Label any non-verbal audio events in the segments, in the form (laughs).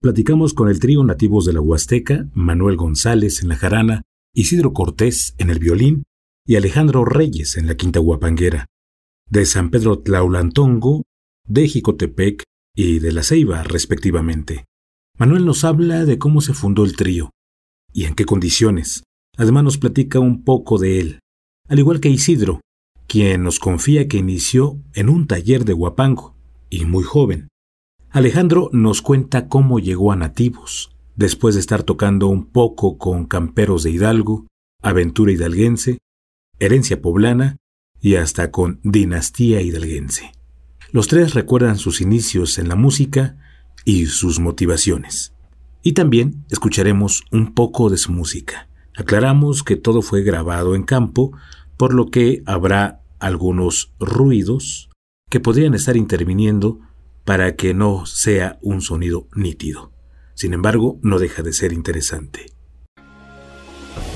platicamos con el trío nativos de la Huasteca, Manuel González en la jarana, Isidro Cortés en el violín y Alejandro Reyes en la quinta guapanguera, de San Pedro Tlaulantongo, de Jicotepec y de La Ceiba, respectivamente. Manuel nos habla de cómo se fundó el trío y en qué condiciones. Además nos platica un poco de él, al igual que Isidro, quien nos confía que inició en un taller de guapango y muy joven. Alejandro nos cuenta cómo llegó a Nativos, después de estar tocando un poco con Camperos de Hidalgo, Aventura Hidalguense, Herencia Poblana y hasta con Dinastía Hidalguense. Los tres recuerdan sus inicios en la música y sus motivaciones. Y también escucharemos un poco de su música. Aclaramos que todo fue grabado en campo, por lo que habrá algunos ruidos que podrían estar interviniendo para que no sea un sonido nítido. Sin embargo, no deja de ser interesante.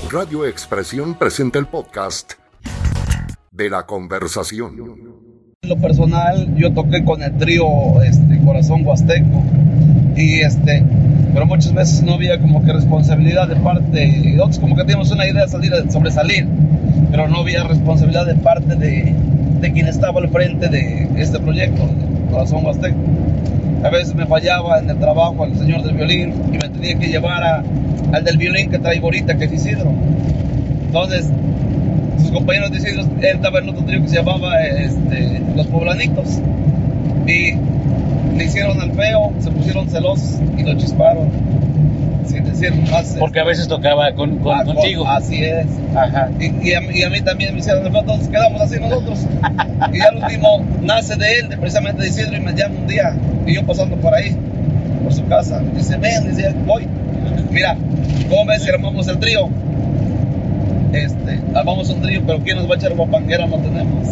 Radio Expresión presenta el podcast de la conversación. En lo personal, yo toqué con el trío este, Corazón Huasteco y este, pero muchas veces no había como que responsabilidad de parte de otros, como que teníamos una idea de salir, de sobresalir, pero no había responsabilidad de parte de, de quien estaba al frente de este proyecto, Corazón Huasteco. A veces me fallaba en el trabajo al señor del violín y me tenía que llevar a, al del violín que traigo ahorita, que es Isidro. Entonces, sus compañeros de Isidro, él estaba en otro trío que se llamaba este, Los Poblanitos. Y le hicieron al feo, se pusieron celosos y lo chisparon. Decir más. Porque a veces tocaba con, con- Ah, contigo. Así es. Ajá. Y, y a, y a mí también me hicieron el entonces quedamos así nosotros. y al último nace de él, de precisamente de Isidro, y me llama un día, y yo pasando por ahí, por su casa. Dice, ven, dice, voy. Mira, ¿cómo ves si armamos el trío? Este, armamos un trío, pero ¿quién nos va a echar guapanguera? No tenemos.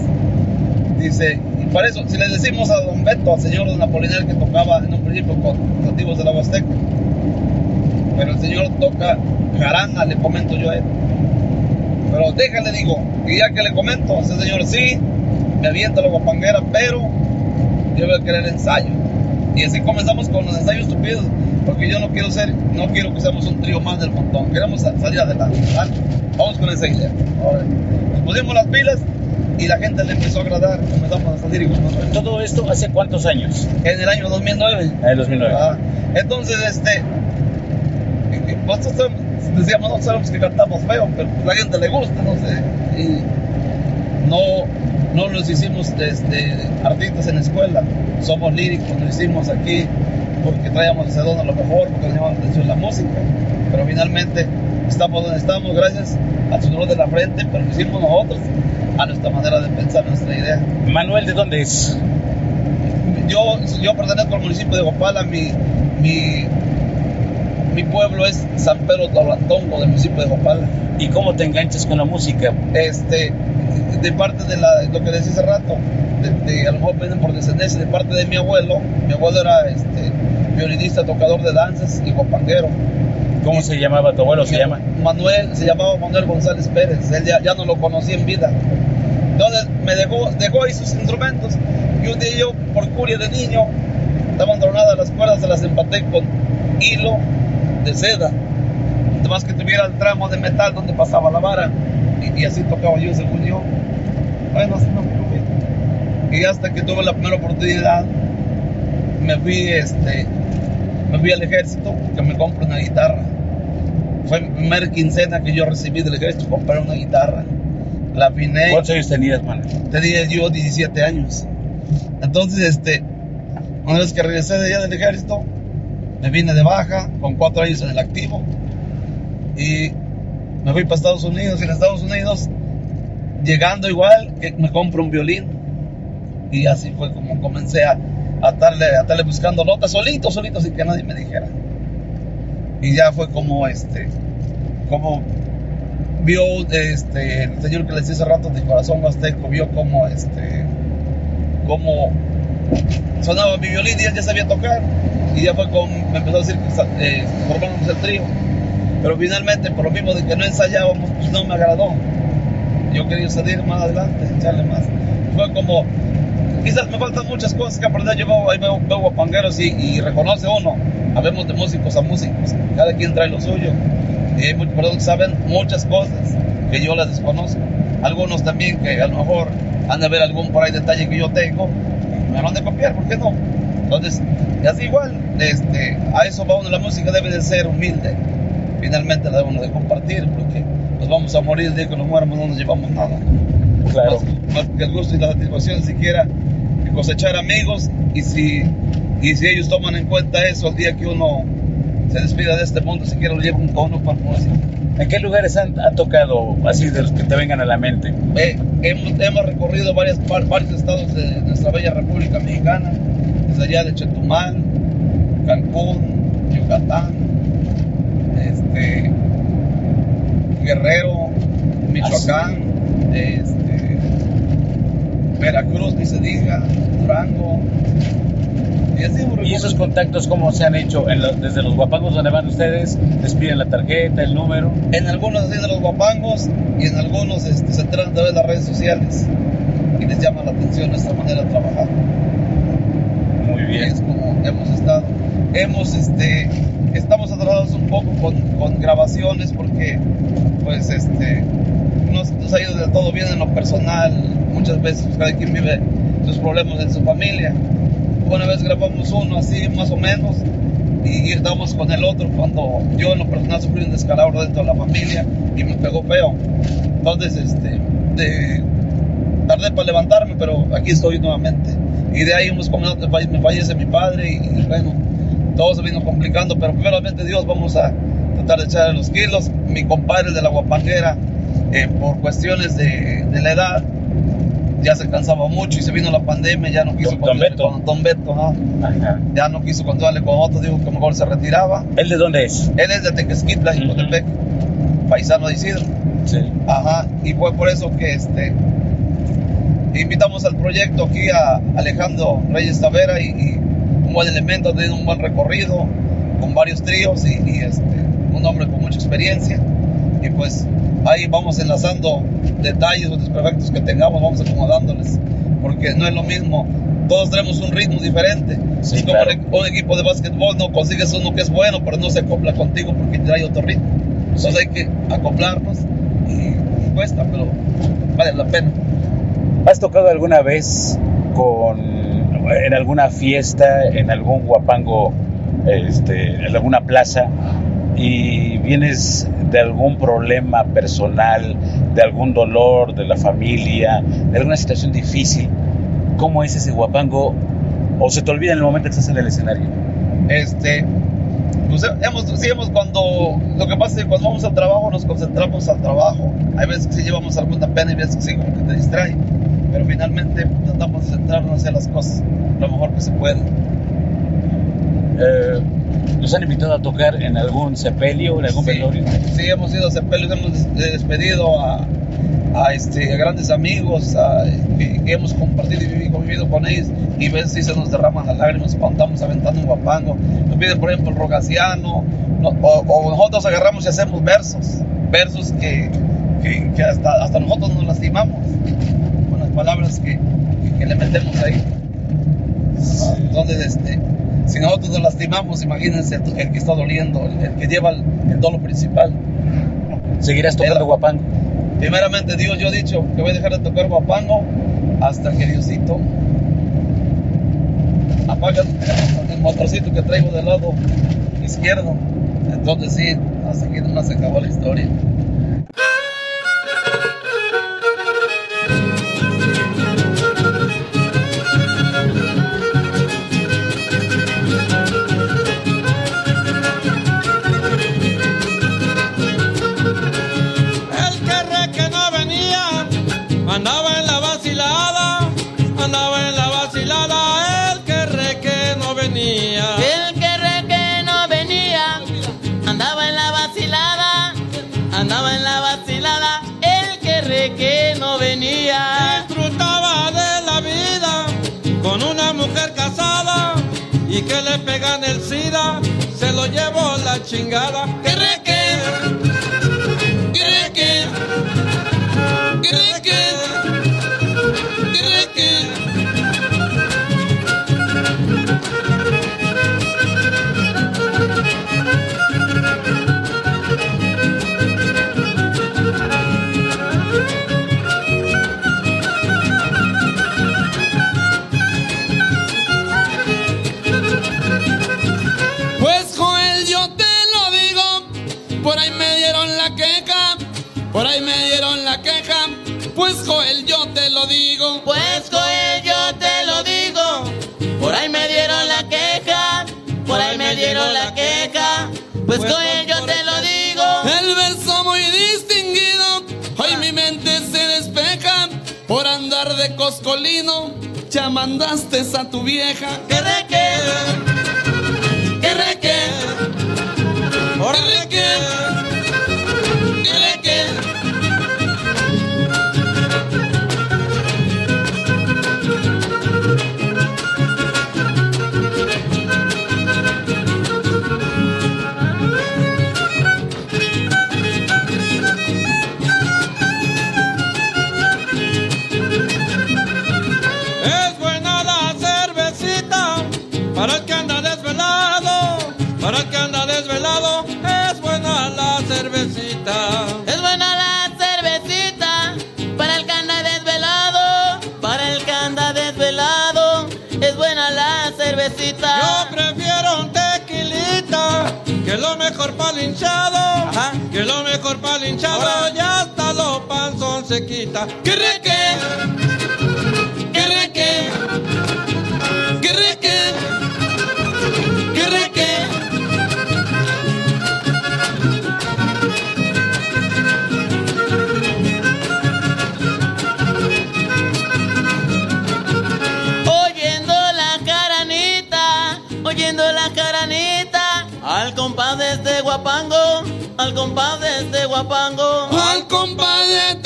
Dice, y para eso, si le decimos a don Beto, al señor don Apolinar que tocaba en un principio con nativos de la Huasteca, pero el señor toca jarana, le comento yo a él. Pero déjale, digo, y ya que le comento, ese señor sí, me avienta la guapanguera, pero yo voy a querer ensayo. Y así comenzamos con los ensayos estúpidos, porque yo no quiero ser, no quiero que seamos un trío más del montón, queremos sa- salir adelante. ¿vale? Vamos con esa idea. Ahora, Nos pusimos las pilas y la gente le empezó a agradar, comenzamos a salir y comenzamos ¿Todo esto hace cuántos años? En el año 2009. En el 2009. Ah, entonces, este, nosotros decíamos, no sabemos que cantamos feo, pero a la gente le gusta, no sé. Y no, no nos hicimos este, artistas en la escuela, somos líricos, lo hicimos aquí porque traíamos ese don a lo mejor, porque nos llamaba la atención la música. Pero finalmente estamos donde estamos gracias al sudor de la frente, pero lo hicimos nosotros, a nuestra manera de pensar, nuestra idea. Manuel, ¿de dónde es? Yo, yo pertenezco al municipio de Gopala, mi, mi, mi pueblo es San Pedro Taulantongo del municipio de Gopala. ¿Y cómo te enganchas con la música? Este, de parte de la, lo que decía hace rato, de, de- a lo mejor vienen por descendencia, de parte de mi abuelo, mi abuelo era este, violinista, tocador de danzas y guapanguero. ¿Cómo se llamaba tu abuelo? ¿Se llama? Manuel, se llamaba Manuel González Pérez, él ya, ya no lo conocí en vida. Entonces me dejó, dejó ahí sus instrumentos y un día yo, por curia de niño, estaban tronadas las cuerdas, se las empaté con hilo de seda. Además que tuviera el tramo de metal donde pasaba la vara y, y así tocaba yo según yo. Bueno, así me fui. Y hasta que tuve la primera oportunidad, me fui, este, me fui al ejército que me compré una guitarra. Fue mi primera quincena que yo recibí del ejército, compré una guitarra. La afiné, ¿Cuántos años tenías, Manuel? tenía yo 17 años. Entonces, este, una vez que regresé de allá del ejército, me vine de baja con cuatro años en el activo y me fui para Estados Unidos. Y en Estados Unidos, llegando igual, me compro un violín. Y así fue como comencé a, a, estarle, a estarle buscando notas solito, solito, sin que nadie me dijera. Y ya fue como este, como vio este, el señor que les hace rato de corazón huasteco, vio como este, como sonaba mi violín y él ya sabía tocar. Y ya fue como me empezó a decir que eh, formáramos el trío. Pero finalmente, por lo mismo de que no ensayábamos, pues no me agradó. Yo quería salir más adelante, echarle más. Fue como, quizás me faltan muchas cosas que aprender. Yo veo, veo, veo guapangueros y, y reconoce uno habemos de músicos a músicos, cada quien trae lo suyo. Y hay personas que saben muchas cosas que yo las desconozco. Algunos también que a lo mejor han de ver algún por ahí detalle que yo tengo, me van de copiar, ¿por qué no? Entonces, así igual, este, a eso va uno, la música debe de ser humilde. Finalmente la debemos de compartir, porque nos vamos a morir el día que nos muéramos, no nos llevamos nada. Claro. Más, más que el gusto y la satisfacción siquiera cosechar amigos y si, y si ellos toman en cuenta eso el día que uno se despida de este mundo, siquiera lo llevan con uno para música. ¿En qué lugares han, han tocado, así de los que te vengan a la mente? Eh, hemos, hemos recorrido varias, varios estados de nuestra bella República Mexicana, desde allá de Chetumal, Cancún, Yucatán, este, Guerrero, Michoacán, este, Veracruz, ni se diga, Durango. Y así hemos ¿Y esos contactos cómo se han hecho? En lo- desde los guapangos donde van ustedes, les piden la tarjeta, el número. En algunos de los guapangos y en algunos este, se enteran a través de las redes sociales y les llama la atención nuestra manera de trabajar. Como hemos estado. Hemos, este, estamos atrasados un poco con, grabaciones porque, pues, este, no se nos ha ido del todo bien en lo personal. Muchas veces pues, cada quien vive sus problemas en su familia. Una vez grabamos uno así, más o menos, y estábamos con el otro cuando yo en lo personal sufrí un descalabro dentro de la familia y me pegó feo. Entonces, este, de, tardé para levantarme, pero aquí estoy nuevamente. Y de ahí unos como me fallece mi padre y, bueno, todo se vino complicando, pero primeramente Dios vamos a tratar de echar los kilos. Mi compadre de la guapanguera, eh, por cuestiones de, de la edad, ya se cansaba mucho y se vino la pandemia, ya no quiso Don- Beto. con Don Beto. Ajá. ya no quiso continuarle con otro, dijo que mejor se retiraba. ¿Él de dónde es? Él es de Tequesquitla. Jicotepec, paisano de Isidro. Sí. Ajá, y fue por eso que este invitamos al proyecto aquí a Alejandro Reyes Tavera y, y un buen elemento, tiene un buen recorrido con varios tríos y, y, este, un hombre con mucha experiencia. Y pues ahí vamos enlazando detalles o desperfectos que tengamos, vamos acomodándoles, porque no es lo mismo. Todos tenemos un ritmo diferente. Sí, es como claro. un, un equipo de básquetbol, no consigues uno que es bueno, pero no se acopla contigo porque trae otro ritmo. Entonces hay que acoplarnos y cuesta, pero vale la pena. ¿Has tocado alguna vez con en alguna fiesta, en algún guapango, este, en alguna plaza y vienes de algún problema personal, de algún dolor de la familia, de alguna situación difícil? ¿Cómo es ese guapango? ¿O se te olvida en el momento que estás en el escenario? Este, pues hemos, sí hemos cuando, lo que pasa es que cuando vamos al trabajo nos concentramos al trabajo. Hay veces que sí llevamos alguna pena y veces que sí como que te distrae. Pero finalmente tratamos de centrarnos hacia las cosas lo mejor que se puede. Eh, ¿Nos han invitado a tocar en algún sepelio, en algún Sí, velorio? sí, hemos ido a sepelios, hemos des- despedido a, a, este, a grandes amigos a- que, que hemos compartido y vivido, convivido con ellos y veces sí se nos derraman las lágrimas cuando estamos aventando un guapango. Nos piden, por ejemplo, el rogaciano no- o, o nosotros agarramos y hacemos versos, versos que, que, que hasta, hasta nosotros nos lastimamos palabras que, que- le metemos ahí. Entonces, este, si nosotros nos lastimamos, imagínense el, el que está doliendo, el, el que lleva el, el dolo principal. ¿Seguirás tocando guapango? Primeramente, Dios, yo he dicho que voy a dejar de tocar guapango hasta que Diosito apaga el motorcito que traigo del lado izquierdo. Entonces, sí, hasta aquí nomás se acabó la historia. Mandaste a tu vieja. Quita. Que reque, que reque, que reque, que reque. Oyendo la caranita, oyendo la caranita, al compás de guapango, al compás de este guapango. Al compadre de este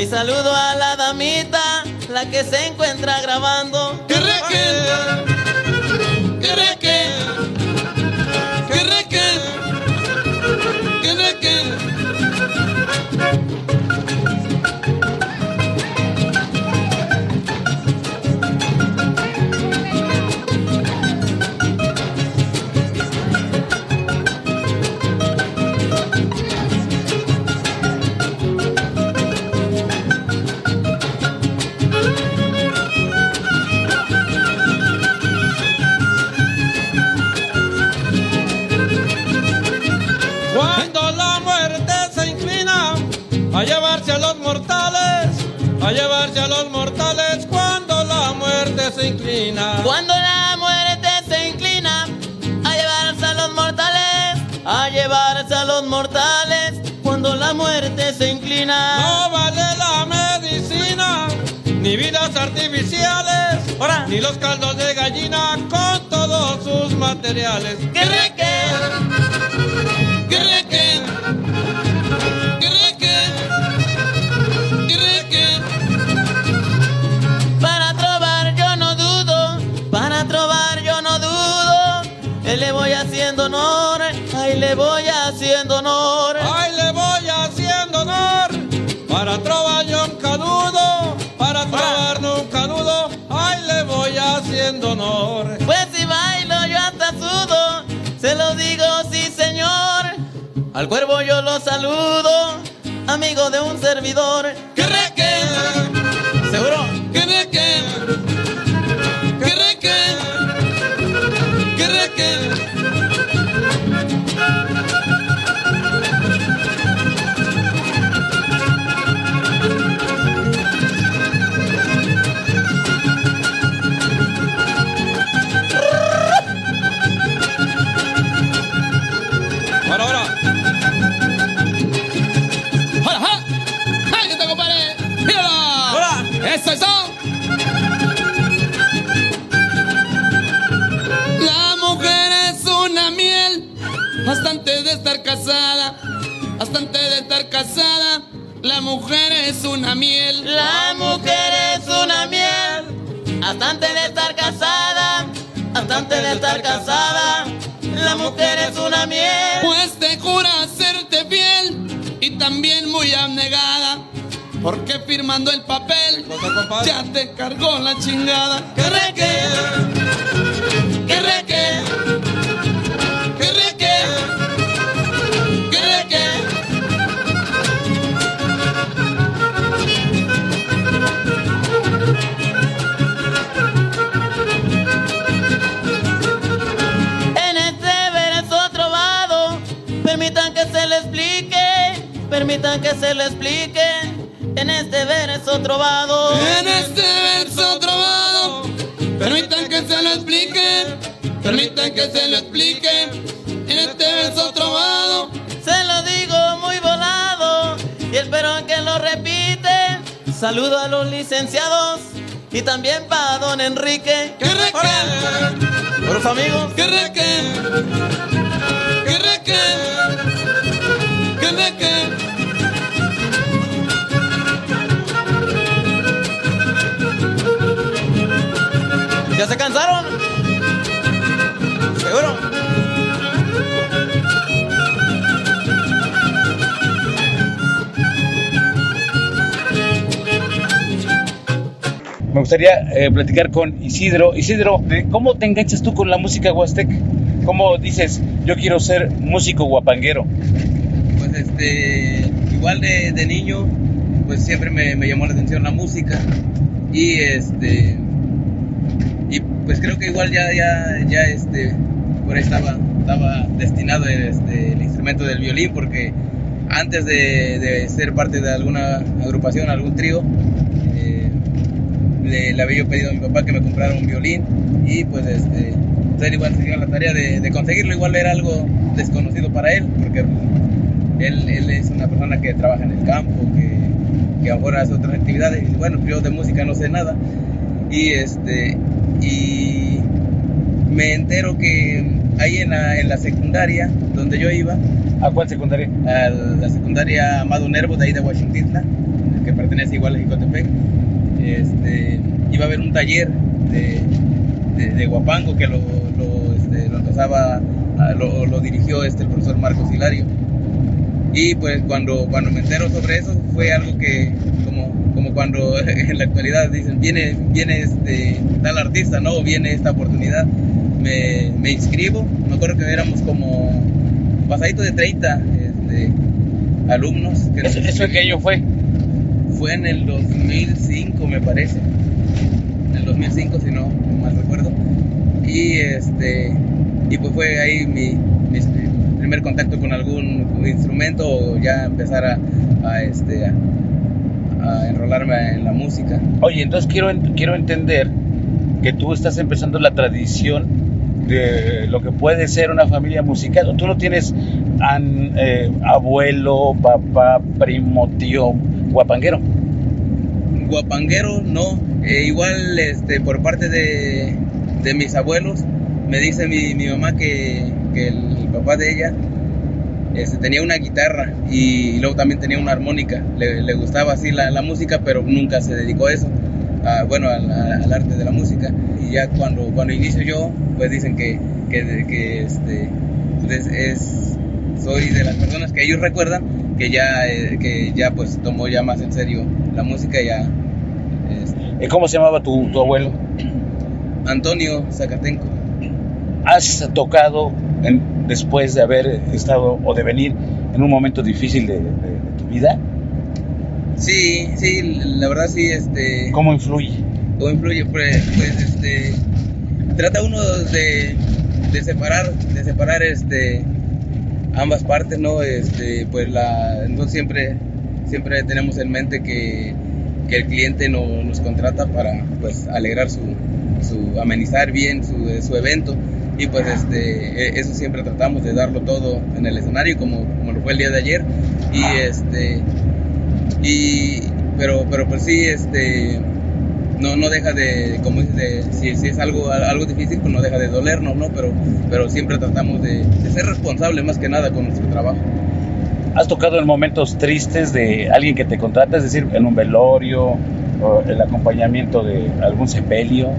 Mi saludo a la damita, la que se encuentra grabando. que reque, que reque, No vale la medicina, ni vidas artificiales, ni los caldos de gallina con todos sus materiales. Que reque, Que reque, que reque, que reque. para trobar yo no dudo, para trobar yo no dudo. Él le voy haciendo honor, ay le voy casada, bastante de estar casada. La mujer es una miel. La mujer es una miel, hasta antes de estar casada, hasta antes de estar casada. La mujer es una miel. Pues te jura hacerte fiel y también muy abnegada. Porque firmando el papel ya te cargó la chingada. Que reque, Que reque, permitan que se le explique en este verso trovado. En este verso trovado, permitan que se lo explique, permitan que se lo explique en este verso trovado. Se lo digo muy volado y espero que lo repite. Saludo a los licenciados y también para don Enrique. ¡Que reque! Por los amigos. ¡Que reque! ¡Que reque! ¡Que reque! ¿Ya se cansaron? ¿Seguro? Me gustaría eh, platicar con Isidro. Isidro, ¿de ¿cómo te enganchas tú con la música huasteca? ¿Cómo dices, yo quiero ser músico guapanguero? pues este igual de, de niño pues siempre me, me llamó la atención la música y este pues creo que igual ya ya ya este por ahí estaba estaba destinado este, el instrumento del violín porque antes de, ser parte de alguna agrupación algún trío eh, le, le había pedido a mi papá que me comprara un violín y pues este pues, él igual se dio la tarea de, de conseguirlo igual era algo desconocido para él porque él, él es una persona que trabaja en el campo, que, que ahora hace otras actividades. Y bueno, yo de música no sé nada. Y este y me entero que ahí en la, en la secundaria donde yo iba, ¿A cuál secundaria? a la secundaria Amado Nervo de ahí de Washington, que pertenece igual a Jicotepec, este, iba a haber un taller de, de, de guapango que lo, lo, este, lo empezaba, a- lo, lo dirigió este, el profesor Marcos Hilario. Y pues cuando, cuando me entero sobre eso fue algo que, como, como cuando (laughs) en la actualidad dicen, viene, viene este, tal artista, ¿no? Viene esta oportunidad, me, me inscribo. Me acuerdo que éramos como pasadito de 30 este, alumnos. Que ¿Eso, eso en qué año fue? fue en el 2005 me parece en el 2005 si no mal recuerdo y este y pues fue ahí mi, mi primer contacto con algún instrumento o ya empezar a, a, este a, a enrolarme en la música Oye, entonces quiero, quiero entender que tú estás empezando la tradición de lo que puede ser una familia musical. Tú no tienes an- eh, abuelo, papá, primo, tío, guapanguero. guapanguero no Eh, igual este por parte de, de mis abuelos me dice mi, mi mamá que, que el papá de ella este, tenía una guitarra y luego también tenía una armónica. Le, le gustaba así la, la música pero nunca se dedicó a eso a- bueno al, al arte de la música. Y ya cuando cuando inicio yo pues dicen que que, que, este pues, es soy de las personas que ellos recuerdan que ya eh, que ya pues tomó ya más en serio la música ya este, ¿Cómo se llamaba tu, tu abuelo? Antonio Zacatenco. ¿Has tocado en- después de haber estado o de venir en un momento difícil de, de- de tu vida? sí sí la verdad sí este ¿Cómo influye? ¿Cómo influye? Pues, pues, este, trata uno de, de separar, de separar este, ambas partes, ¿no? Este, pues la, entonces siempre, siempre tenemos en mente que, que el cliente no- nos contrata para, pues, alegrar su, su amenizar bien su, su evento y pues este, e- eso siempre tratamos de darlo todo en el escenario como, como lo fue el día de ayer y este, y, pero, pero pues sí, este, no, no deja de, como dices, de, si, si es algo, algo difícil, pues no deja de dolernos, ¿no? Pero, pero siempre tratamos de, de ser responsables más que nada con nuestro trabajo. ¿Has tocado en momentos tristes de alguien que te contrata, es decir, en un velorio, o el acompañamiento de algún sepelio?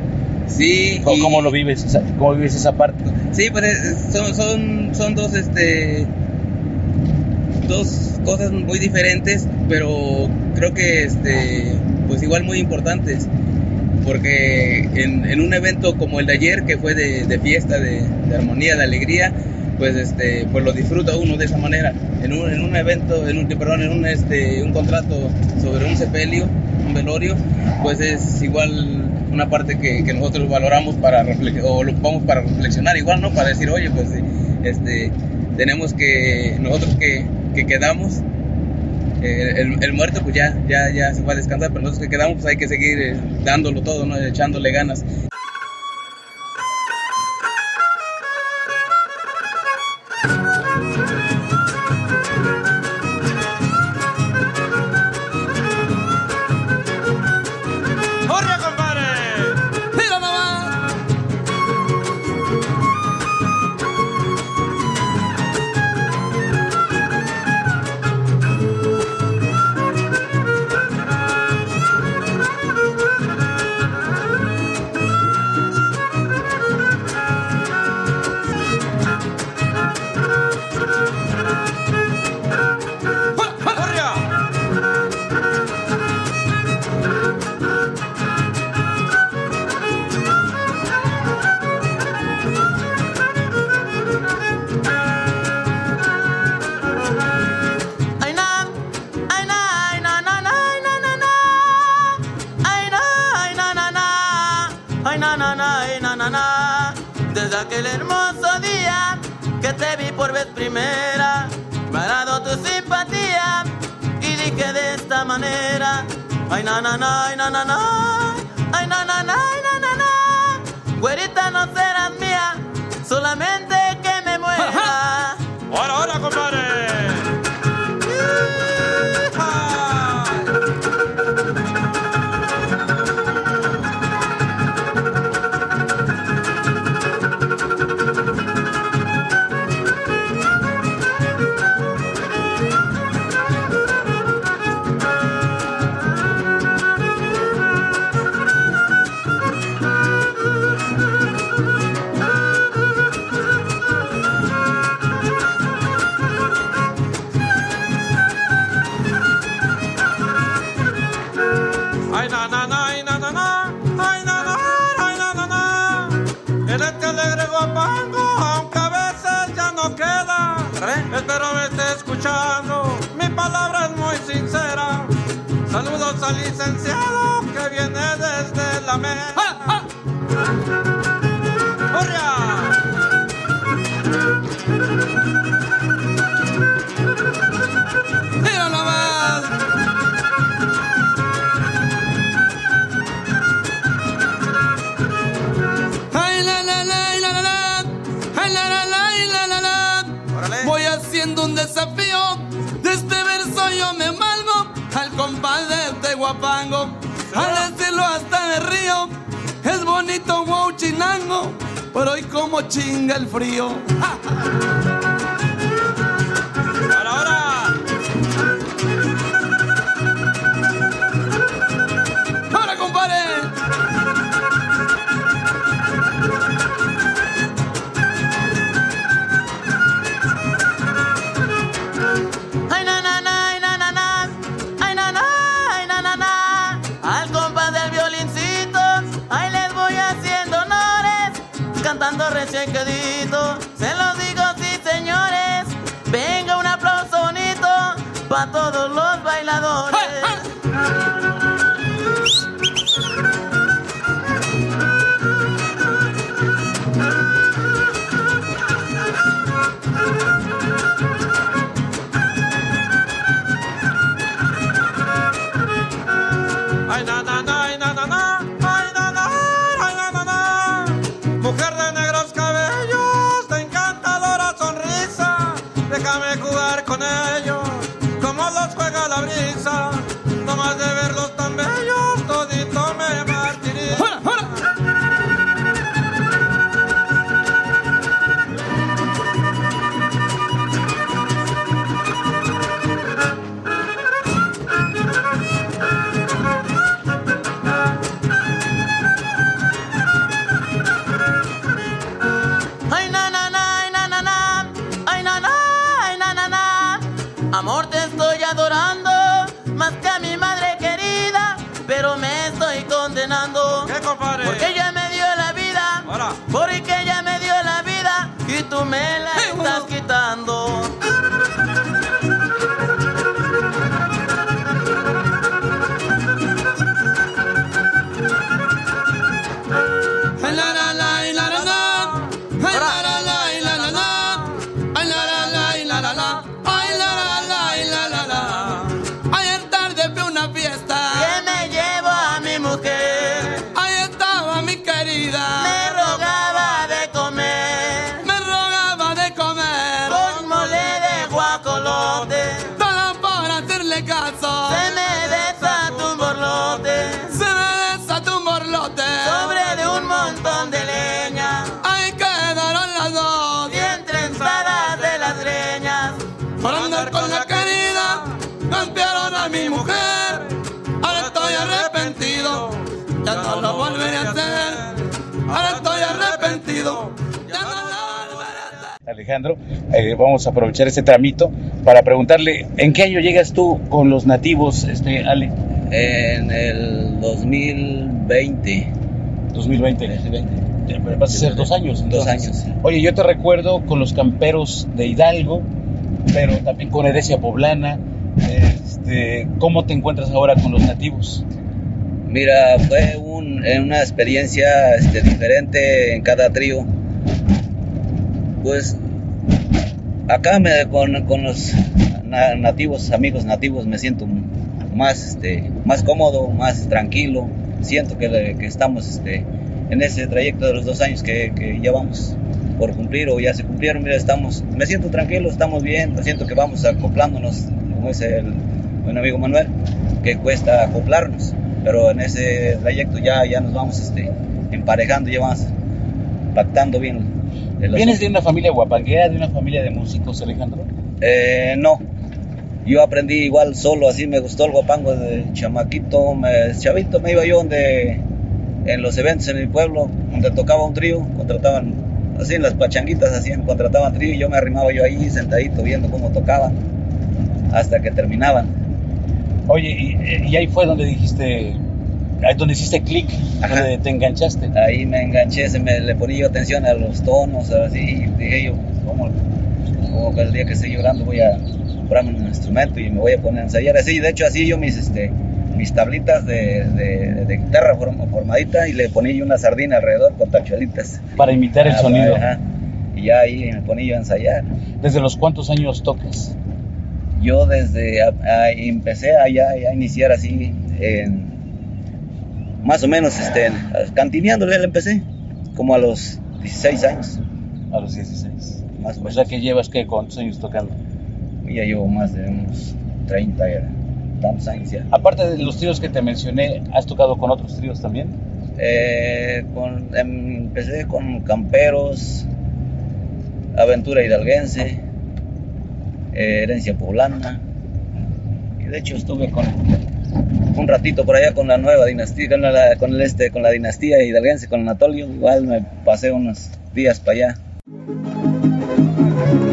Sí. ¿Cómo, y- cómo lo vives? ¿Cómo vives esa parte? Sí, pues es- son, son, son dos, este, dos cosas muy diferentes, pero creo que, este, pues igual muy importantes, porque en, en un evento como el de ayer, que fue de, de fiesta, de, de armonía, de alegría, pues, este, pues lo disfruta uno de esa manera. En un, en un evento, en un, perdón, en un, este, un contrato sobre un sepelio, un velorio, pues es igual una parte que, nosotros valoramos para o lo ocupamos para reflexionar igual, ¿no? Para decir, oye, pues este, tenemos que, nosotros que, que quedamos, eh, el, el, muerto pues ya, ya, ya se va a descansar, pero nosotros que quedamos pues hay que seguir eh, dándolo todo, ¿no? echándole ganas. pero hoy como chinga el frío. (laughs) Se los digo, sí, señores. Venga un aplauso bonito para todos. Alejandro, eh, vamos a aprovechar este tramito para preguntarle, ¿en qué año llegas tú con los nativos, este, Ale? En el 2020. 2020. 2020. Vas a ser dos años. Dos años. Oye, yo te recuerdo con los camperos de Hidalgo, pero también con herencia poblana. Este, ¿Cómo te encuentras ahora con los nativos? Mira, fue un- eh, una experiencia este, diferente en cada trío. Pues acá me, con, con los na- nativos, amigos nativos, me siento más, este, más cómodo, más tranquilo. Siento que, que estamos este, en ese trayecto de los dos años que, que ya vamos por cumplir o ya se cumplieron. Mira, estamos, me siento tranquilo, estamos bien, siento que vamos acoplándonos, como dice el buen amigo Manuel, que cuesta acoplarnos pero en ese trayecto ya, ya nos vamos este, emparejando, ya vamos pactando bien. El ¿Vienes de una familia guapanguera, de una familia de músicos, Alejandro? Eh, no, yo aprendí igual solo, así me gustó el guapango de chamaquito, me, chavito, me iba yo donde, en los eventos en mi pueblo, donde tocaba un trío, contrataban, así en las pachanguitas hacían, contrataban trío y yo me arrimaba yo ahí sentadito viendo cómo tocaban, hasta que terminaban. Oye, y, y ahí fue donde dijiste, ahí donde hiciste clic, donde te enganchaste. ahí me enganché, se me le ponía yo atención a los tonos, así, y dije yo, como, como que el día que esté llorando voy a comprarme un instrumento y me voy a poner a ensayar así, de hecho así yo mis, este, mis tablitas de, de, de guitarra form- formadita y le ponía yo una sardina alrededor con tachuelitas. Para imitar el Ah, sonido. ajá. Y ya ahí me ponía yo a ensayar. ¿Desde los cuántos años tocas? Yo desde, a- a- empecé a, ya, ya iniciar así, en, más o menos, este, cantineándole le empecé, como a los 16 años. A los 16. Más o O menos. sea que llevas, ¿qué? ¿Cuántos años tocando? Ya llevo más de unos 30, ya, tantos años ya. Aparte de los tríos que te mencioné, ¿has tocado con otros tríos también? Eh, con- em, empecé con Camperos, Aventura Hidalguense, eh, Herencia Poblana. Y de hecho estuve con un ratito por allá con la nueva dinastía, con la, con el este, con la dinastía hidalguense, con Anatolio. Igual me pasé unos días para allá.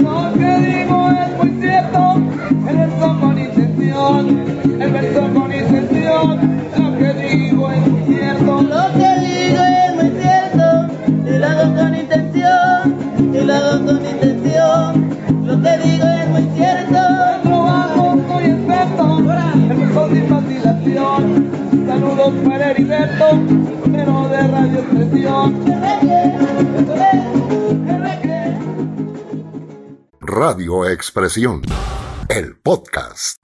Lo que digo es muy cierto, el verso con intención, el verso con intención, lo que digo es muy cierto. Lo que digo es muy cierto, y lo hago con intención, y lo hago con intención. Lo que digo es muy cierto. Vacilación. Saludos para Heriberto, número de radio expresión. Radio Expresión, el podcast.